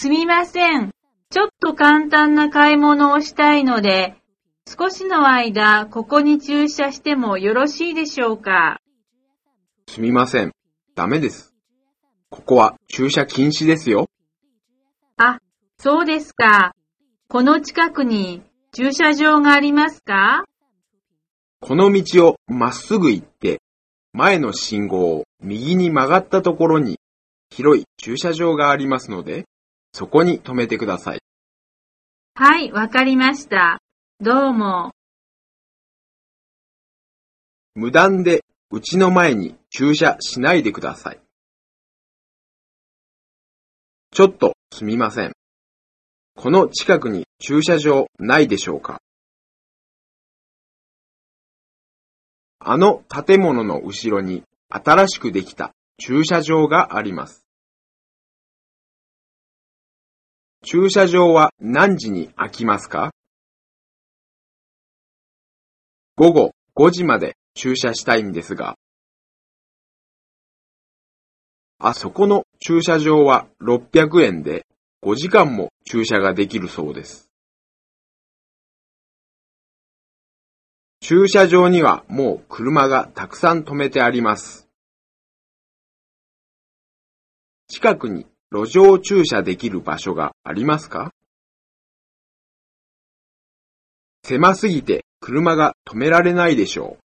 すみません。ちょっと簡単な買い物をしたいので、少しの間、ここに駐車してもよろしいでしょうか？すみません。ダメです。ここは駐車禁止ですよ。あ、そうですか。この近くに駐車場がありますか？この道をまっすぐ行って、前の信号を右に曲がったところに広い駐車場がありますので、そこに止めてください。はい、わかりました。どうも。無断でうちの前に駐車しないでください。ちょっとすみません。この近くに駐車場ないでしょうかあの建物の後ろに新しくできた駐車場があります。駐車場は何時に開きますか？午後5時まで駐車したいんですが、あそこの駐車場は600円で5時間も駐車ができるそうです。駐車場にはもう車がたくさん止めてあります。近くに路上駐車できる場所がありますか？狭すぎて車が止められないでしょう。